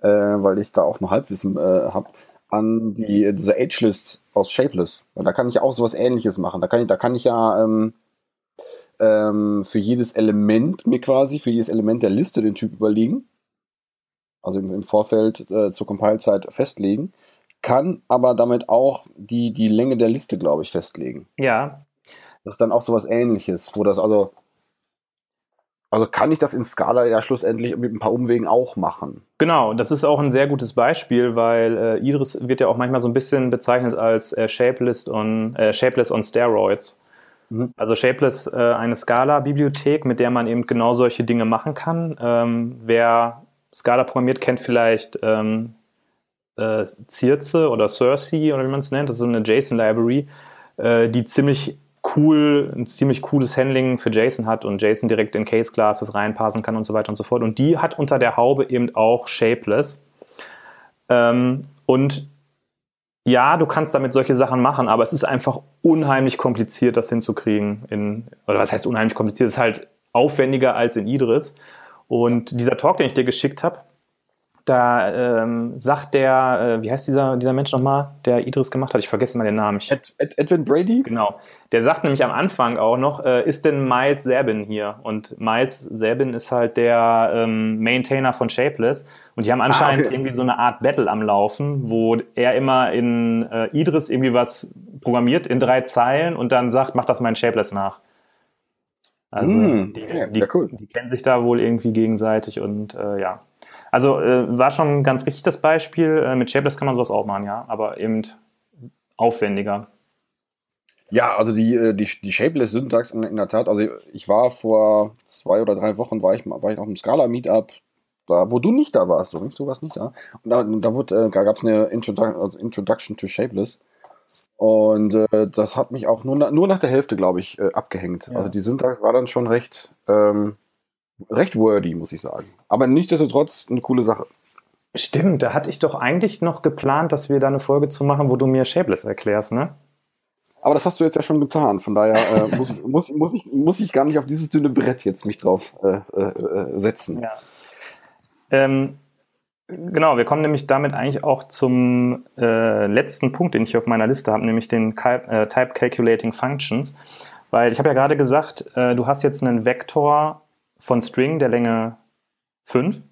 äh, weil ich da auch noch Halbwissen äh, habe an die, diese Agelist aus Shapeless. Und da kann ich auch sowas ähnliches machen. Da kann ich, da kann ich ja ähm, ähm, für jedes Element mir quasi, für jedes Element der Liste den Typ überlegen. Also im, im Vorfeld äh, zur Compile-Zeit festlegen. Kann aber damit auch die, die Länge der Liste, glaube ich, festlegen. Ja. Das ist dann auch sowas ähnliches, wo das also also kann ich das in Scala ja schlussendlich mit ein paar Umwegen auch machen. Genau, das ist auch ein sehr gutes Beispiel, weil äh, Idris wird ja auch manchmal so ein bisschen bezeichnet als äh, Shapeless, on, äh, Shapeless on Steroids. Mhm. Also Shapeless, äh, eine Scala-Bibliothek, mit der man eben genau solche Dinge machen kann. Ähm, wer Scala programmiert, kennt vielleicht ähm, äh, Circe oder Cersei oder wie man es nennt. Das ist eine JSON-Library, äh, die ziemlich cool, ein ziemlich cooles Handling für JSON hat und JSON direkt in Case Classes reinpassen kann und so weiter und so fort. Und die hat unter der Haube eben auch Shapeless. Ähm, und ja, du kannst damit solche Sachen machen, aber es ist einfach unheimlich kompliziert, das hinzukriegen. In, oder was heißt unheimlich kompliziert? Es ist halt aufwendiger als in Idris. Und dieser Talk, den ich dir geschickt habe, da ähm, sagt der, äh, wie heißt dieser, dieser Mensch nochmal, der Idris gemacht hat? Ich vergesse mal den Namen. Ich, Ed, Ed, Edwin Brady? Genau. Der sagt nämlich am Anfang auch noch, äh, ist denn Miles Serbin hier? Und Miles Serbin ist halt der ähm, Maintainer von Shapeless. Und die haben anscheinend ah, okay. irgendwie so eine Art Battle am Laufen, wo er immer in äh, Idris irgendwie was programmiert in drei Zeilen und dann sagt, mach das mal in Shapeless nach. Also mm, die, ja, die, cool. die, kennen sich da wohl irgendwie gegenseitig und äh, ja. Also äh, war schon ganz richtig das Beispiel. Äh, mit Shapeless kann man sowas auch machen, ja, aber eben aufwendiger. Ja, also die, äh, die, die Shapeless-Syntax in, in, der Tat, also ich war vor zwei oder drei Wochen, war ich, war ich auf einem Scala-Meetup, da, wo du nicht da warst, übrigens, du warst nicht da. Und da, da, wurde, äh, da gab es eine Introdu also Introduction to Shapeless. Und äh, das hat mich auch nur, na, nur nach der Hälfte, glaube ich, äh, abgehängt. Ja. Also die Syntax war dann schon recht, ähm, recht wordy, muss ich sagen. Aber nichtsdestotrotz eine coole Sache. Stimmt, da hatte ich doch eigentlich noch geplant, dass wir da eine Folge zu machen, wo du mir Shapeless erklärst, ne? Aber das hast du jetzt ja schon getan. Von daher äh, muss, muss, muss, ich, muss ich gar nicht auf dieses dünne Brett jetzt mich drauf äh, äh, äh, setzen. Ja. Ähm, genau, wir kommen nämlich damit eigentlich auch zum äh, letzten Punkt, den ich hier auf meiner Liste habe, nämlich den äh, Type Calculating Functions. Weil ich habe ja gerade gesagt, äh, du hast jetzt einen Vektor von String der Länge 5.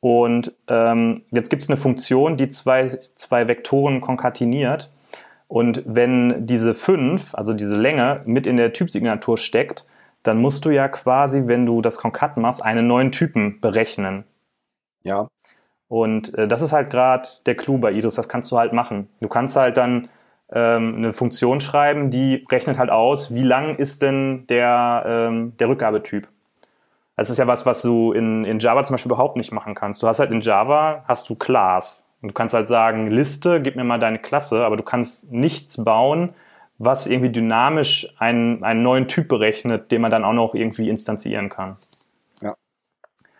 Und ähm, jetzt gibt es eine Funktion, die zwei, zwei Vektoren konkateniert. Und wenn diese 5, also diese Länge, mit in der Typsignatur steckt, dann musst du ja quasi, wenn du das Konkat machst, einen neuen Typen berechnen. Ja. Und äh, das ist halt gerade der Clou bei Idris, das kannst du halt machen. Du kannst halt dann ähm, eine Funktion schreiben, die rechnet halt aus, wie lang ist denn der, ähm, der Rückgabetyp. Das ist ja was, was du in, in Java zum Beispiel überhaupt nicht machen kannst. Du hast halt in Java, hast du Class. Und du kannst halt sagen, Liste, gib mir mal deine Klasse, aber du kannst nichts bauen, was irgendwie dynamisch einen, einen neuen Typ berechnet, den man dann auch noch irgendwie instanzieren kann. Ja.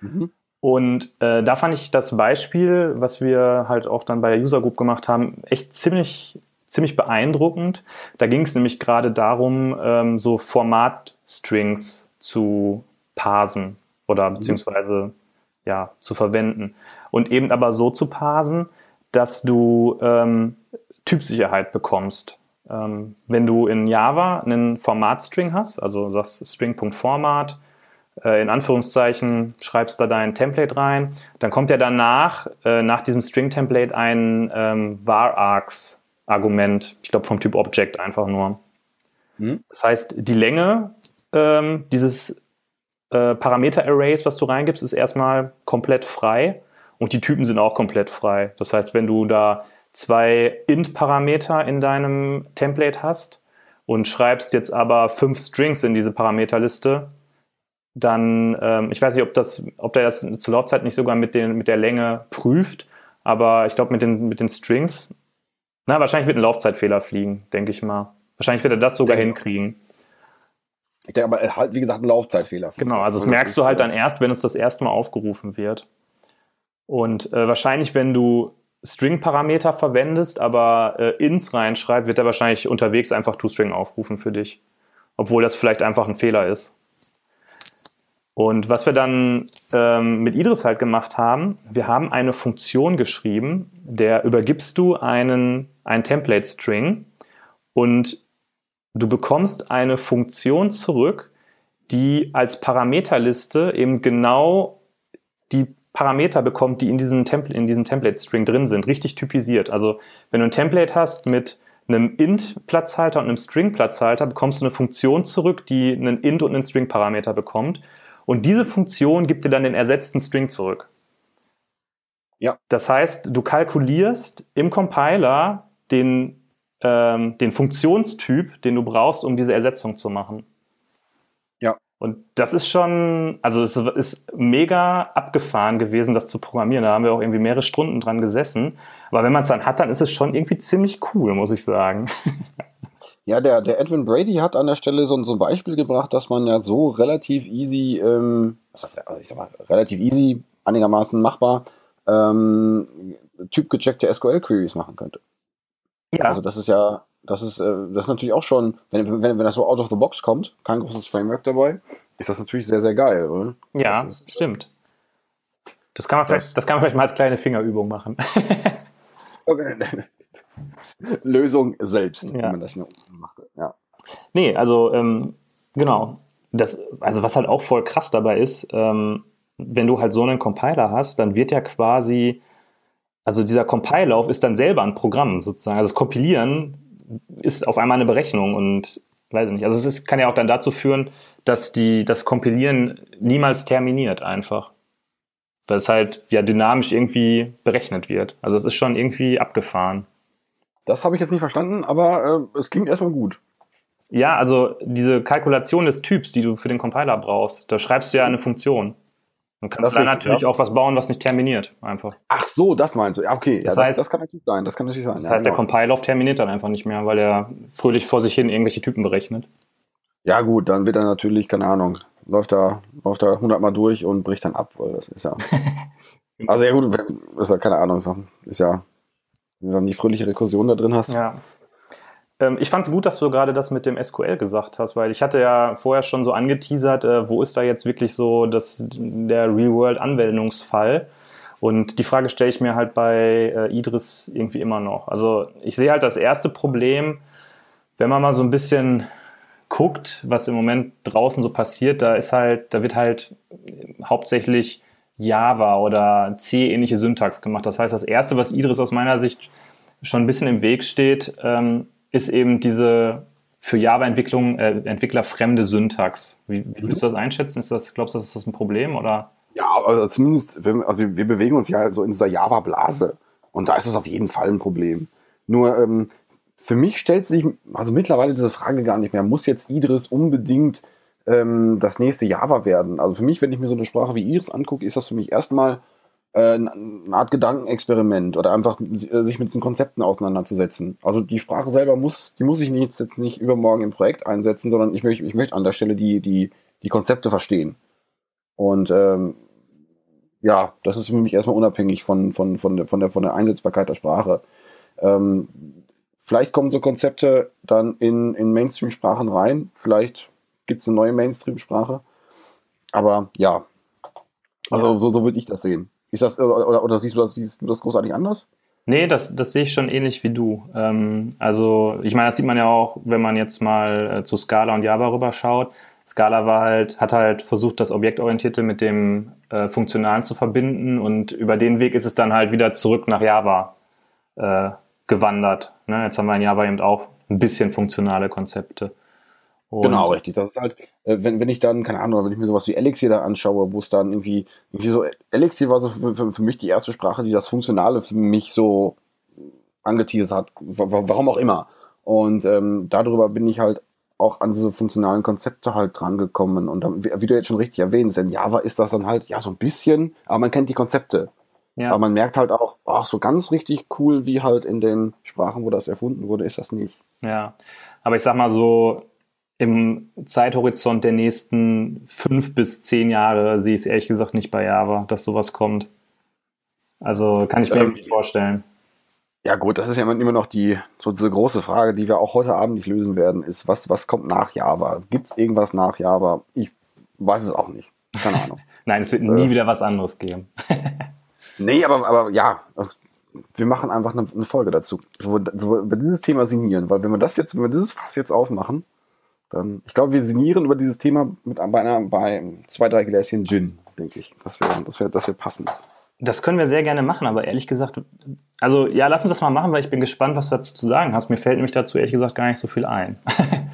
Mhm. Und äh, da fand ich das Beispiel, was wir halt auch dann bei der User Group gemacht haben, echt ziemlich, ziemlich beeindruckend. Da ging es nämlich gerade darum, ähm, so Format-Strings zu parsen oder mhm. beziehungsweise ja, zu verwenden. Und eben aber so zu parsen, dass du ähm, Typsicherheit bekommst. Ähm, wenn du in Java einen Format-String hast, also das String.format, in Anführungszeichen schreibst da dein Template rein, dann kommt ja danach, äh, nach diesem String-Template ein ähm, var-args-Argument, ich glaube vom Typ Object einfach nur. Mhm. Das heißt, die Länge ähm, dieses äh, Parameter-Arrays, was du reingibst, ist erstmal komplett frei und die Typen sind auch komplett frei. Das heißt, wenn du da zwei int-Parameter in deinem Template hast und schreibst jetzt aber fünf Strings in diese Parameterliste, dann, ähm, ich weiß nicht, ob, das, ob der das zur Laufzeit nicht sogar mit, den, mit der Länge prüft, aber ich glaube mit den, mit den Strings, na, wahrscheinlich wird ein Laufzeitfehler fliegen, denke ich mal. Wahrscheinlich wird er das sogar denke, hinkriegen. Ich denke aber halt, wie gesagt, ein Laufzeitfehler. Genau, also das merkst du halt dann erst, wenn es das erste Mal aufgerufen wird. Und äh, wahrscheinlich, wenn du String-Parameter verwendest, aber äh, ins reinschreibst, wird er wahrscheinlich unterwegs einfach ToString aufrufen für dich. Obwohl das vielleicht einfach ein Fehler ist. Und was wir dann ähm, mit Idris halt gemacht haben, wir haben eine Funktion geschrieben, der übergibst du einen, einen Template-String und du bekommst eine Funktion zurück, die als Parameterliste eben genau die Parameter bekommt, die in diesem, Template, in diesem Template-String drin sind, richtig typisiert. Also wenn du ein Template hast mit einem int-Platzhalter und einem String-Platzhalter, bekommst du eine Funktion zurück, die einen int- und einen String-Parameter bekommt. Und diese Funktion gibt dir dann den ersetzten String zurück. Ja. Das heißt, du kalkulierst im Compiler den, ähm, den Funktionstyp, den du brauchst, um diese Ersetzung zu machen. Ja. Und das ist schon, also es ist mega abgefahren gewesen, das zu programmieren. Da haben wir auch irgendwie mehrere Stunden dran gesessen. Aber wenn man es dann hat, dann ist es schon irgendwie ziemlich cool, muss ich sagen. Ja, der, der Edwin Brady hat an der Stelle so, so ein Beispiel gebracht, dass man ja so relativ easy, ähm, was ist das, also ich sag mal, relativ easy, einigermaßen machbar, ähm, typgecheckte SQL-Queries machen könnte. Ja. Also das ist ja, das ist, äh, das ist natürlich auch schon, wenn, wenn, wenn das so out of the box kommt, kein großes Framework dabei, ist das natürlich sehr, sehr geil, oder? Ja, das ist, stimmt. Das kann man vielleicht, das kann man vielleicht mal als kleine Fingerübung machen. Lösung selbst, ja. wenn man das nur macht. Ja. Nee, also ähm, genau. Das, also was halt auch voll krass dabei ist, ähm, wenn du halt so einen Compiler hast, dann wird ja quasi, also dieser Compilauf ist dann selber ein Programm sozusagen. Also das Kompilieren ist auf einmal eine Berechnung und weiß ich nicht. Also es ist, kann ja auch dann dazu führen, dass die, das Kompilieren niemals terminiert einfach. Weil es halt ja dynamisch irgendwie berechnet wird. Also es ist schon irgendwie abgefahren. Das habe ich jetzt nicht verstanden, aber äh, es klingt erstmal gut. Ja, also diese Kalkulation des Typs, die du für den Compiler brauchst, da schreibst du ja eine Funktion. Und kannst dann natürlich ja. auch was bauen, was nicht terminiert, einfach. Ach so, das meinst du. Ja, okay. Das, ja, heißt, das, kann natürlich sein. Das kann natürlich sein. Das heißt, genau. der Compile-Off terminiert dann einfach nicht mehr, weil er fröhlich vor sich hin irgendwelche Typen berechnet. Ja, gut, dann wird er natürlich, keine Ahnung, läuft da, läuft da 100 Mal durch und bricht dann ab, weil das ist ja. also, ja, gut, ist ja keine Ahnung, ist ja, wenn du dann die fröhliche Rekursion da drin hast. Ja. Ähm, ich fand es gut, dass du gerade das mit dem SQL gesagt hast, weil ich hatte ja vorher schon so angeteasert, äh, wo ist da jetzt wirklich so das, der Real-World-Anwendungsfall? Und die Frage stelle ich mir halt bei äh, Idris irgendwie immer noch. Also ich sehe halt das erste Problem, wenn man mal so ein bisschen guckt, was im Moment draußen so passiert, da ist halt, da wird halt hauptsächlich Java oder C-ähnliche Syntax gemacht. Das heißt, das erste, was Idris aus meiner Sicht schon ein bisschen im Weg steht, ähm, ist eben diese für Java-Entwicklung äh, Entwickler fremde Syntax. Wie, wie würdest du das einschätzen? Ist das, glaubst du, ist das ein Problem oder? Ja, also zumindest, wir, also wir bewegen uns ja so in dieser Java-Blase und da ist es auf jeden Fall ein Problem. Nur ähm, für mich stellt sich also mittlerweile diese Frage gar nicht mehr. Muss jetzt Idris unbedingt ähm, das nächste Java werden? Also für mich, wenn ich mir so eine Sprache wie Idris angucke, ist das für mich erstmal äh, eine Art Gedankenexperiment oder einfach äh, sich mit diesen Konzepten auseinanderzusetzen. Also die Sprache selber muss, die muss ich nicht, jetzt nicht übermorgen im Projekt einsetzen, sondern ich möchte, ich möchte an der Stelle die, die, die Konzepte verstehen. Und ähm, ja, das ist für mich erstmal unabhängig von, von, von, der, von, der, von der Einsetzbarkeit der Sprache. Ähm, vielleicht kommen so Konzepte dann in, in Mainstream-Sprachen rein, vielleicht gibt es eine neue Mainstream-Sprache. Aber ja, also so, so würde ich das sehen. Ist das, oder, oder siehst, du das, siehst du das großartig anders? Nee, das, das sehe ich schon ähnlich wie du. Ähm, also, ich meine, das sieht man ja auch, wenn man jetzt mal äh, zu Scala und Java rüberschaut. Scala war halt, hat halt versucht, das Objektorientierte mit dem äh, Funktionalen zu verbinden und über den Weg ist es dann halt wieder zurück nach Java äh, gewandert. Ne? Jetzt haben wir in Java eben auch ein bisschen funktionale Konzepte. Und genau, richtig. Das ist halt, äh, wenn, wenn ich dann, keine Ahnung, wenn ich mir sowas wie Elixir da anschaue, wo es dann irgendwie, irgendwie so, Elixir war so für, für, für mich die erste Sprache, die das Funktionale für mich so angeteasert hat, warum auch immer. Und ähm, darüber bin ich halt auch an diese funktionalen Konzepte halt drangekommen. Und dann, wie du jetzt schon richtig erwähnst, in Java ist das dann halt, ja, so ein bisschen, aber man kennt die Konzepte. Ja. Aber man merkt halt auch, ach, so ganz richtig cool wie halt in den Sprachen, wo das erfunden wurde, ist das nicht. Ja, aber ich sag mal so, im Zeithorizont der nächsten fünf bis zehn Jahre sehe ich es ehrlich gesagt nicht bei Java, dass sowas kommt. Also kann ich mir ähm, nicht vorstellen. Ja gut, das ist ja immer noch die so diese große Frage, die wir auch heute Abend nicht lösen werden, ist, was, was kommt nach Java? Gibt es irgendwas nach Java? Ich weiß es auch nicht. Keine Ahnung. Nein, es wird äh, nie wieder was anderes geben. nee, aber, aber ja, wir machen einfach eine, eine Folge dazu, wo, wo wir dieses Thema signieren, weil wenn wir das jetzt, wenn wir dieses Fass jetzt aufmachen, dann, ich glaube, wir sinnieren über dieses Thema mit bei, einer, bei zwei, drei Gläschen Gin, denke ich. Das wäre das wär, das wär passend. Das können wir sehr gerne machen, aber ehrlich gesagt, also ja, lass uns das mal machen, weil ich bin gespannt, was du dazu zu sagen hast. Mir fällt nämlich dazu ehrlich gesagt gar nicht so viel ein.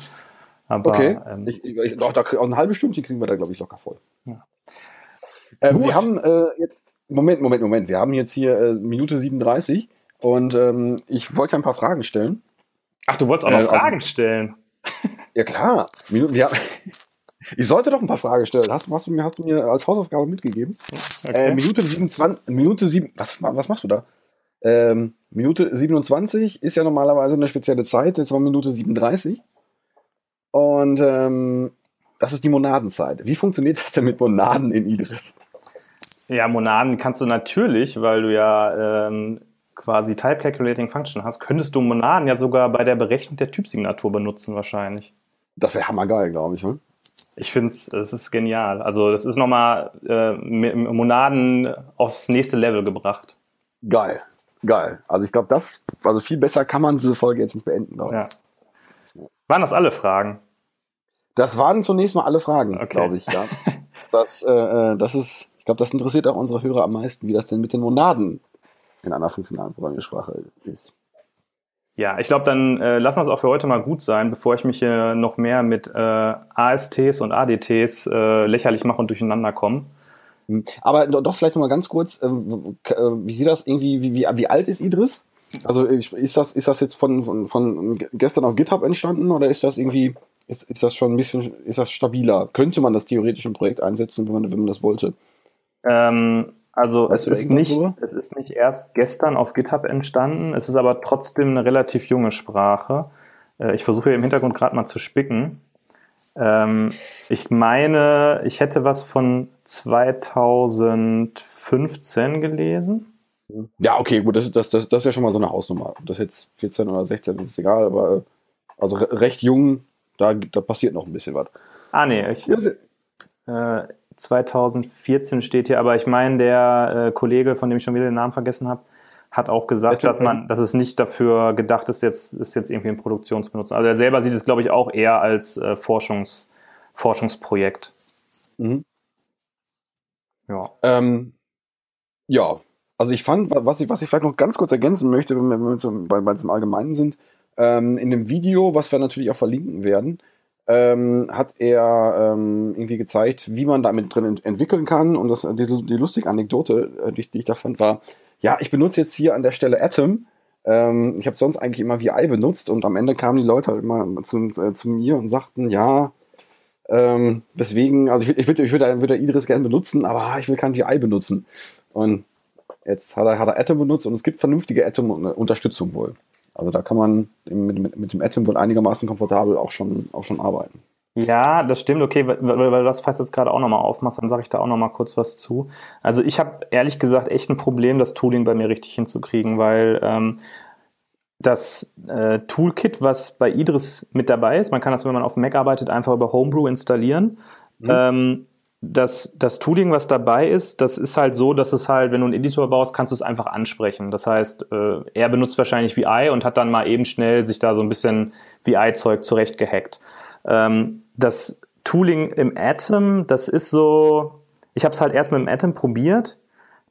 aber, okay, ähm, ich, ich, doch, da, auch eine halbe Stunde kriegen wir da, glaube ich, locker voll. Ja. Ähm, wir haben äh, jetzt, Moment, Moment, Moment, wir haben jetzt hier äh, Minute 37 und ähm, ich wollte ein paar Fragen stellen. Ach, du wolltest auch noch äh, Fragen stellen? Ja klar. Ja. Ich sollte doch ein paar Fragen stellen. Hast, hast, du, mir, hast du mir als Hausaufgabe mitgegeben? Okay. Äh, Minute 27, Minute 7, was, was machst du da? Ähm, Minute 27 ist ja normalerweise eine spezielle Zeit, jetzt war Minute 37. Und ähm, das ist die Monadenzeit. Wie funktioniert das denn mit Monaden in Idris? Ja, Monaden kannst du natürlich, weil du ja ähm, quasi Type Calculating Function hast, könntest du Monaden ja sogar bei der Berechnung der Typsignatur benutzen wahrscheinlich. Das wäre hammergeil, glaube ich. Hm? Ich finde es, es ist genial. Also das ist nochmal äh, Monaden aufs nächste Level gebracht. Geil, geil. Also ich glaube, das, also viel besser kann man diese Folge jetzt nicht beenden. Ja. Waren das alle Fragen? Das waren zunächst mal alle Fragen, okay. glaube ich. Ja. Das, äh, äh, das ist, ich glaube, das interessiert auch unsere Hörer am meisten, wie das denn mit den Monaden in einer funktionalen Programmiersprache ist. Ja, ich glaube, dann äh, lassen wir es auch für heute mal gut sein, bevor ich mich hier noch mehr mit äh, ASTs und ADTs äh, lächerlich mache und durcheinander komme. Hm. Aber doch vielleicht noch mal ganz kurz, äh, äh, wie sieht das irgendwie, wie, wie, wie alt ist Idris? Also ist das, ist das jetzt von, von, von gestern auf GitHub entstanden oder ist das irgendwie, ist, ist das schon ein bisschen, ist das stabiler? Könnte man das theoretisch im Projekt einsetzen, wenn man, wenn man das wollte? Ähm, also es ist, nicht, es ist nicht erst gestern auf GitHub entstanden, es ist aber trotzdem eine relativ junge Sprache. Äh, ich versuche hier im Hintergrund gerade mal zu spicken. Ähm, ich meine, ich hätte was von 2015 gelesen. Ja, okay, gut, das, das, das, das ist ja schon mal so eine Hausnummer. Ob das jetzt 14 oder 16 ist, ist egal, aber äh, also recht jung, da, da passiert noch ein bisschen was. Ah, nee, ich, äh, 2014 steht hier, aber ich meine, der äh, Kollege, von dem ich schon wieder den Namen vergessen habe, hat auch gesagt, dass man, dass es nicht dafür gedacht ist, jetzt, ist jetzt irgendwie in Produktion zu benutzen. Also er selber sieht es, glaube ich, auch eher als äh, Forschungs, Forschungsprojekt. Mhm. Ja. Ähm, ja, also ich fand, was ich, was ich vielleicht noch ganz kurz ergänzen möchte, wenn wir, wenn wir zum, bei, bei zum Allgemeinen sind, ähm, in dem Video, was wir natürlich auch verlinken werden, ähm, hat er ähm, irgendwie gezeigt, wie man damit drin ent entwickeln kann. Und das, die, die lustige Anekdote, äh, die, die ich da fand, war, ja, ich benutze jetzt hier an der Stelle Atom. Ähm, ich habe sonst eigentlich immer VI benutzt und am Ende kamen die Leute halt immer zu, äh, zu mir und sagten, ja, ähm, deswegen, also ich, ich würde ich würd, würd Idris gerne benutzen, aber ich will kein VI benutzen. Und jetzt hat er, hat er Atom benutzt und es gibt vernünftige Atom-Unterstützung wohl. Also da kann man mit, mit, dem Atom wohl einigermaßen komfortabel auch schon, auch schon arbeiten. Ja, das stimmt, okay, weil, weil, weil du das fast jetzt gerade auch nochmal aufmachst, dann sage ich da auch nochmal kurz was zu. Also ich habe ehrlich gesagt echt ein Problem, das Tooling bei mir richtig hinzukriegen, weil ähm, das äh, Toolkit, was bei Idris mit dabei ist, man kann das, wenn man auf Mac arbeitet, einfach über Homebrew installieren. Mhm. Ähm, das, das Tooling, was dabei ist, das ist halt so, dass es halt, wenn du einen Editor baust, kannst du es einfach ansprechen. Das heißt, äh, er benutzt wahrscheinlich VI und hat dann mal eben schnell sich da so ein bisschen VI-Zeug zurechtgehackt. Ähm, das Tooling im Atom, das ist so, ich habe es halt erst mit dem Atom probiert.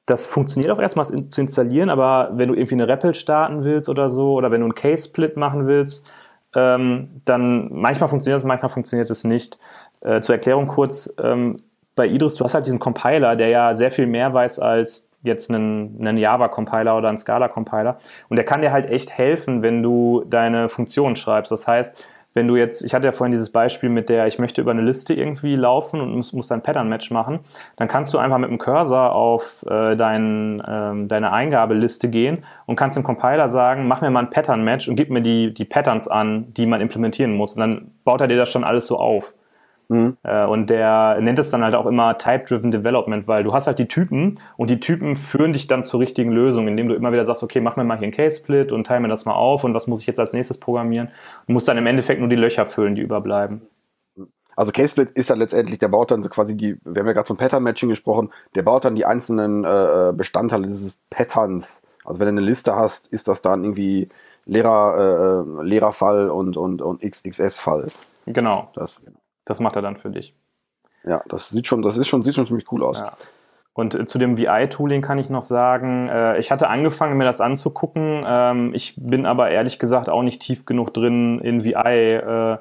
Das funktioniert auch erstmal zu installieren, aber wenn du irgendwie eine REPL starten willst oder so, oder wenn du einen Case-Split machen willst, ähm, dann manchmal funktioniert es, manchmal funktioniert es nicht. Äh, zur Erklärung kurz, ähm, bei Idris, du hast halt diesen Compiler, der ja sehr viel mehr weiß als jetzt einen, einen Java-Compiler oder einen Scala-Compiler. Und der kann dir halt echt helfen, wenn du deine Funktion schreibst. Das heißt, wenn du jetzt, ich hatte ja vorhin dieses Beispiel mit der, ich möchte über eine Liste irgendwie laufen und muss, muss dann Pattern-Match machen, dann kannst du einfach mit dem Cursor auf äh, dein, ähm, deine Eingabeliste gehen und kannst dem Compiler sagen, mach mir mal ein Pattern-Match und gib mir die, die Patterns an, die man implementieren muss. Und dann baut er dir das schon alles so auf. Mhm. Äh, und der nennt es dann halt auch immer Type-Driven Development, weil du hast halt die Typen und die Typen führen dich dann zur richtigen Lösung, indem du immer wieder sagst, okay, mach mir mal hier einen Case-Split und teile mir das mal auf und was muss ich jetzt als nächstes programmieren. Du musst dann im Endeffekt nur die Löcher füllen, die überbleiben. Also Case-Split ist dann letztendlich, der baut dann so quasi die, wir haben ja gerade von Pattern-Matching gesprochen, der baut dann die einzelnen äh, Bestandteile dieses Patterns. Also wenn du eine Liste hast, ist das dann irgendwie Lehrer, äh, Lehrerfall und, und, und XXS-Fall. Genau. Das, genau. Das macht er dann für dich. Ja, das sieht schon, das ist schon, sieht schon ziemlich cool aus. Ja. Und äh, zu dem VI-Tooling kann ich noch sagen, äh, ich hatte angefangen, mir das anzugucken. Ähm, ich bin aber ehrlich gesagt auch nicht tief genug drin in VI.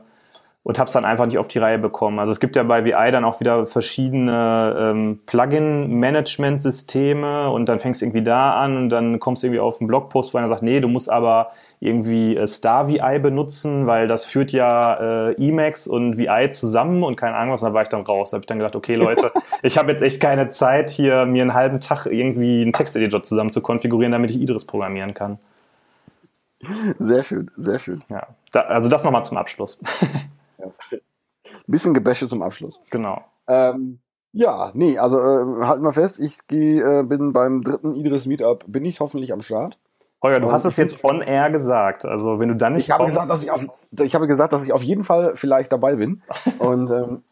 Und habe es dann einfach nicht auf die Reihe bekommen. Also es gibt ja bei VI dann auch wieder verschiedene ähm, Plugin-Management-Systeme und dann fängst du irgendwie da an und dann kommst du irgendwie auf einen Blogpost, wo einer sagt, nee, du musst aber irgendwie äh, Star VI benutzen, weil das führt ja äh, Emacs und VI zusammen und keine Ahnung was. Und da war ich dann raus. Da habe ich dann gedacht, okay Leute, ich habe jetzt echt keine Zeit, hier mir einen halben Tag irgendwie einen Texteditor zusammen zu konfigurieren, damit ich Idris programmieren kann. Sehr schön, sehr schön. Ja, da, also das nochmal zum Abschluss. Ja. Ein bisschen Gebäsche zum Abschluss. Genau. Ähm, ja, nee, also äh, halten wir fest, ich geh, äh, bin beim dritten Idris Meetup, bin ich hoffentlich am Start. Holger, du hast es jetzt on air gesagt. Also wenn du dann nicht ich habe gesagt, dass ich auf, ich habe gesagt, dass ich auf jeden Fall vielleicht dabei bin. Und ähm,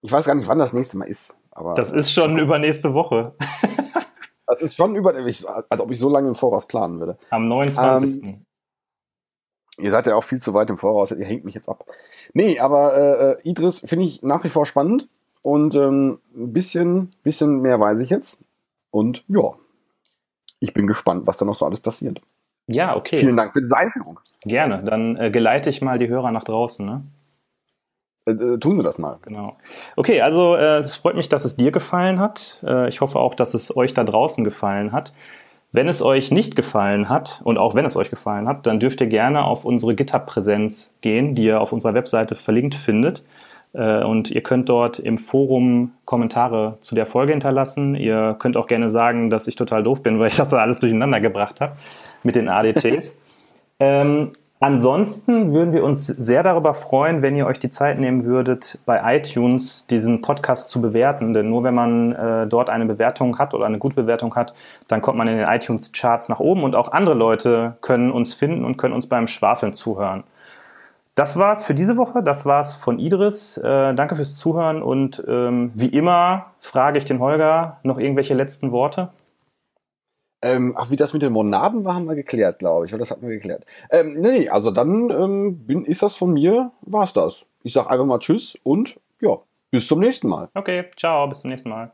ich weiß gar nicht, wann das nächste Mal ist. Aber das ist schon übernächste Woche. das ist schon über, als ob ich so lange im Voraus planen würde. Am 29. Ähm, Ihr seid ja auch viel zu weit im Voraus, ihr hängt mich jetzt ab. Nee, aber äh, äh Idris finde ich nach wie vor spannend und ähm, ein bisschen, bisschen mehr weiß ich jetzt. Und ja, ich bin gespannt, was da noch so alles passiert. Ja, okay. Vielen Dank für diese Einführung. Gerne, dann äh, geleite ich mal die Hörer nach draußen. Ne? Äh, äh tun Sie das mal. Genau. Okay, also äh, es freut mich, dass es dir gefallen hat. Äh, ich hoffe auch, dass es euch da draußen gefallen hat. Wenn es euch nicht gefallen hat und auch wenn es euch gefallen hat, dann dürft ihr gerne auf unsere GitHub-Präsenz gehen, die ihr auf unserer Webseite verlinkt findet. Äh, und ihr könnt dort im Forum Kommentare zu der Folge hinterlassen. Ihr könnt auch gerne sagen, dass ich total doof bin, weil ich das alles durcheinander gebracht habe mit den ADTs. ähm, Ansonsten würden wir uns sehr darüber freuen, wenn ihr euch die Zeit nehmen würdet, bei iTunes diesen Podcast zu bewerten. Denn nur wenn man äh, dort eine Bewertung hat oder eine gute Bewertung hat, dann kommt man in den iTunes-Charts nach oben und auch andere Leute können uns finden und können uns beim Schwafeln zuhören. Das war's für diese Woche. Das war's von Idris. Äh, danke fürs Zuhören und ähm, wie immer frage ich den Holger noch irgendwelche letzten Worte. Ähm, ach, wie das mit den Monaden war, haben wir geklärt, glaube ich. Oder das hatten wir geklärt. Ähm, nee, also dann ähm, bin, ist das von mir, war's das. Ich sag einfach mal Tschüss und ja, bis zum nächsten Mal. Okay, ciao, bis zum nächsten Mal.